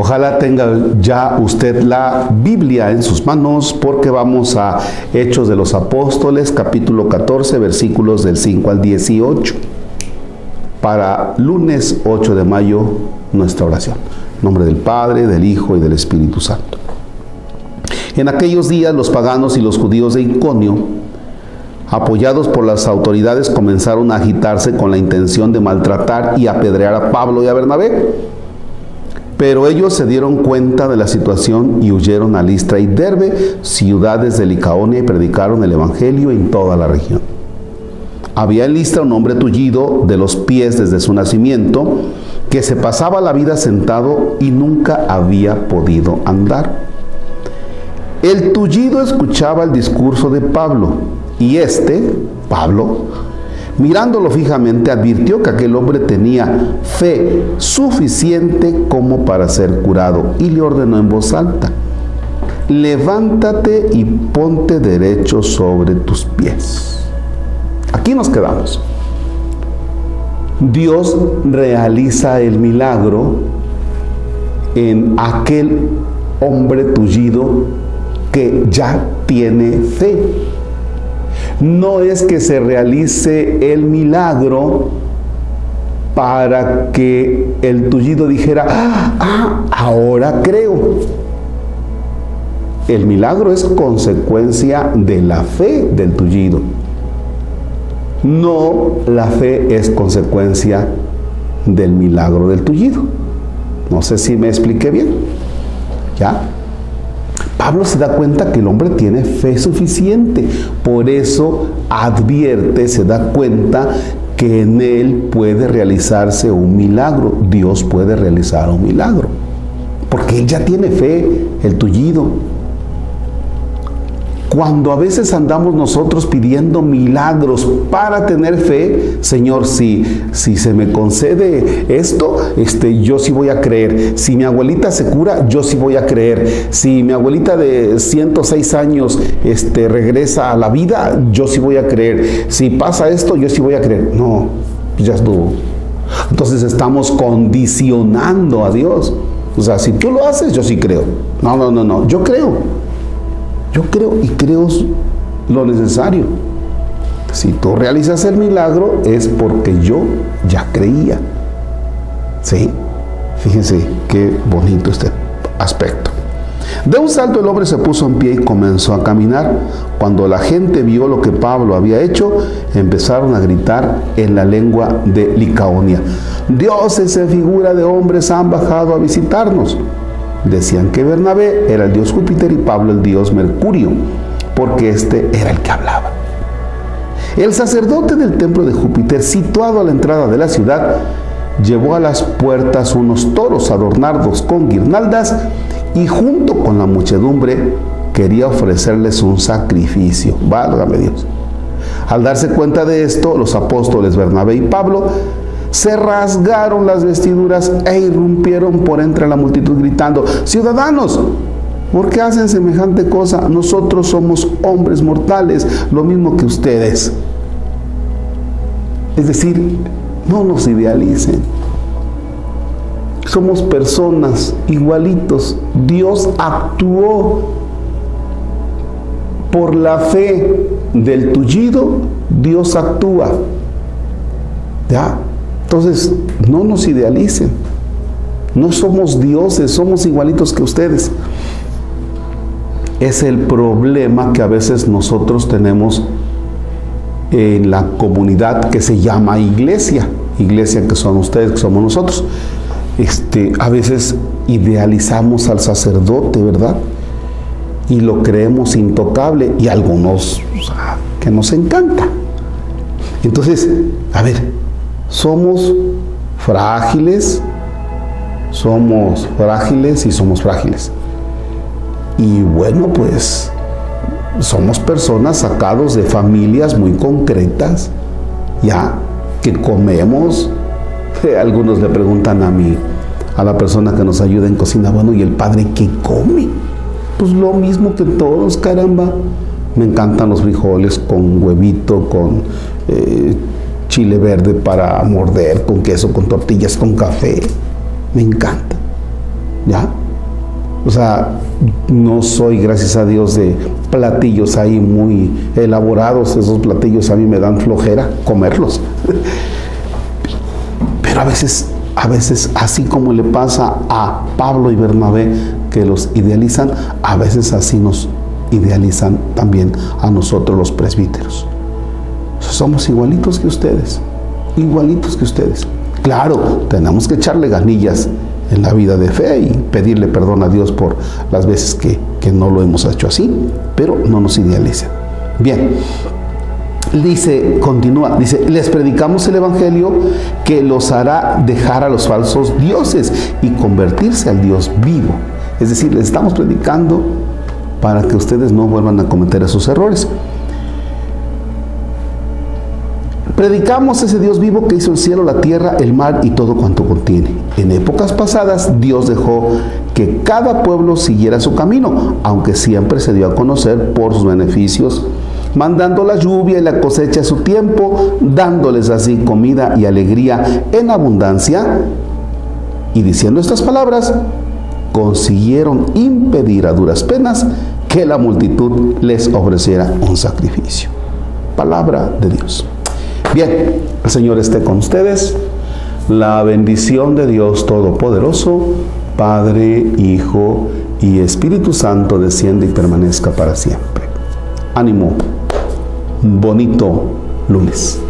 Ojalá tenga ya usted la Biblia en sus manos porque vamos a Hechos de los Apóstoles, capítulo 14, versículos del 5 al 18. Para lunes 8 de mayo, nuestra oración. Nombre del Padre, del Hijo y del Espíritu Santo. En aquellos días los paganos y los judíos de Iconio, apoyados por las autoridades, comenzaron a agitarse con la intención de maltratar y apedrear a Pablo y a Bernabé. Pero ellos se dieron cuenta de la situación y huyeron a Listra y Derbe, ciudades de Licaonia, y predicaron el Evangelio en toda la región. Había en Listra un hombre tullido de los pies desde su nacimiento, que se pasaba la vida sentado y nunca había podido andar. El tullido escuchaba el discurso de Pablo y este, Pablo, mirándolo fijamente, advirtió que aquel hombre tenía fe suficiente como para ser curado y le ordenó en voz alta, levántate y ponte derecho sobre tus pies. Aquí nos quedamos. Dios realiza el milagro en aquel hombre tullido que ya tiene fe. No es que se realice el milagro para que el tullido dijera, ah, ah, ahora creo. El milagro es consecuencia de la fe del tullido. No la fe es consecuencia del milagro del tullido. No sé si me expliqué bien. ¿Ya? Pablo se da cuenta que el hombre tiene fe suficiente, por eso advierte, se da cuenta que en él puede realizarse un milagro, Dios puede realizar un milagro, porque él ya tiene fe, el tullido, cuando a veces andamos nosotros pidiendo milagros para tener fe, Señor, si, si se me concede esto, este, yo sí voy a creer. Si mi abuelita se cura, yo sí voy a creer. Si mi abuelita de 106 años este, regresa a la vida, yo sí voy a creer. Si pasa esto, yo sí voy a creer. No, ya estuvo. Entonces estamos condicionando a Dios. O sea, si tú lo haces, yo sí creo. No, no, no, no, yo creo. Yo creo y creo lo necesario. Si tú realizas el milagro es porque yo ya creía. ¿Sí? Fíjense qué bonito este aspecto. De un salto el hombre se puso en pie y comenzó a caminar. Cuando la gente vio lo que Pablo había hecho, empezaron a gritar en la lengua de Licaonia. Dioses en figura de hombres han bajado a visitarnos. Decían que Bernabé era el dios Júpiter y Pablo el dios Mercurio, porque este era el que hablaba. El sacerdote del templo de Júpiter, situado a la entrada de la ciudad, llevó a las puertas unos toros adornados con guirnaldas y junto con la muchedumbre quería ofrecerles un sacrificio. Válgame Dios. Al darse cuenta de esto, los apóstoles Bernabé y Pablo se rasgaron las vestiduras e irrumpieron por entre la multitud gritando, ciudadanos, ¿por qué hacen semejante cosa? Nosotros somos hombres mortales, lo mismo que ustedes. Es decir, no nos idealicen. Somos personas igualitos. Dios actuó por la fe del tullido, Dios actúa. ¿Ya? Entonces, no nos idealicen. No somos dioses, somos igualitos que ustedes. Es el problema que a veces nosotros tenemos en la comunidad que se llama iglesia. Iglesia que son ustedes, que somos nosotros. Este, a veces idealizamos al sacerdote, ¿verdad? Y lo creemos intocable y algunos que nos encanta. Entonces, a ver, somos frágiles, somos frágiles y somos frágiles. Y bueno, pues somos personas sacados de familias muy concretas, ya que comemos. Algunos le preguntan a mí, a la persona que nos ayuda en cocina, bueno, ¿y el padre qué come? Pues lo mismo que todos, caramba. Me encantan los frijoles con huevito, con eh, chile verde para morder, con queso, con tortillas, con café. Me encanta. ¿Ya? O sea, no soy, gracias a Dios, de platillos ahí muy elaborados. Esos platillos a mí me dan flojera comerlos. Pero a veces, a veces, así como le pasa a Pablo y Bernabé, que los idealizan, a veces así nos idealizan también a nosotros los presbíteros. Somos igualitos que ustedes, igualitos que ustedes. Claro, tenemos que echarle ganillas en la vida de fe y pedirle perdón a Dios por las veces que, no lo hemos hecho así, pero no nos idealicen. Bien, dice, continúa, dice, les predicamos el Evangelio que los hará dejar a los falsos dioses y convertirse al Dios vivo. Es decir, les estamos predicando para que ustedes no vuelvan a cometer esos errores. Predicamos ese Dios vivo que hizo el cielo, la tierra, el mar y todo cuanto contiene. En épocas pasadas Dios dejó que cada pueblo siguiera su camino, aunque siempre se dio a conocer por sus beneficios, mandando la lluvia y la cosecha a su tiempo, dándoles así comida y alegría en abundancia. Y diciendo estas palabras, consiguieron impedir a duras penas que la multitud les ofreciera un sacrificio. Palabra de Dios. Bien, el Señor esté con ustedes. La bendición de Dios Todopoderoso, Padre, Hijo y Espíritu Santo desciende y permanezca para siempre. Ánimo. Bonito lunes.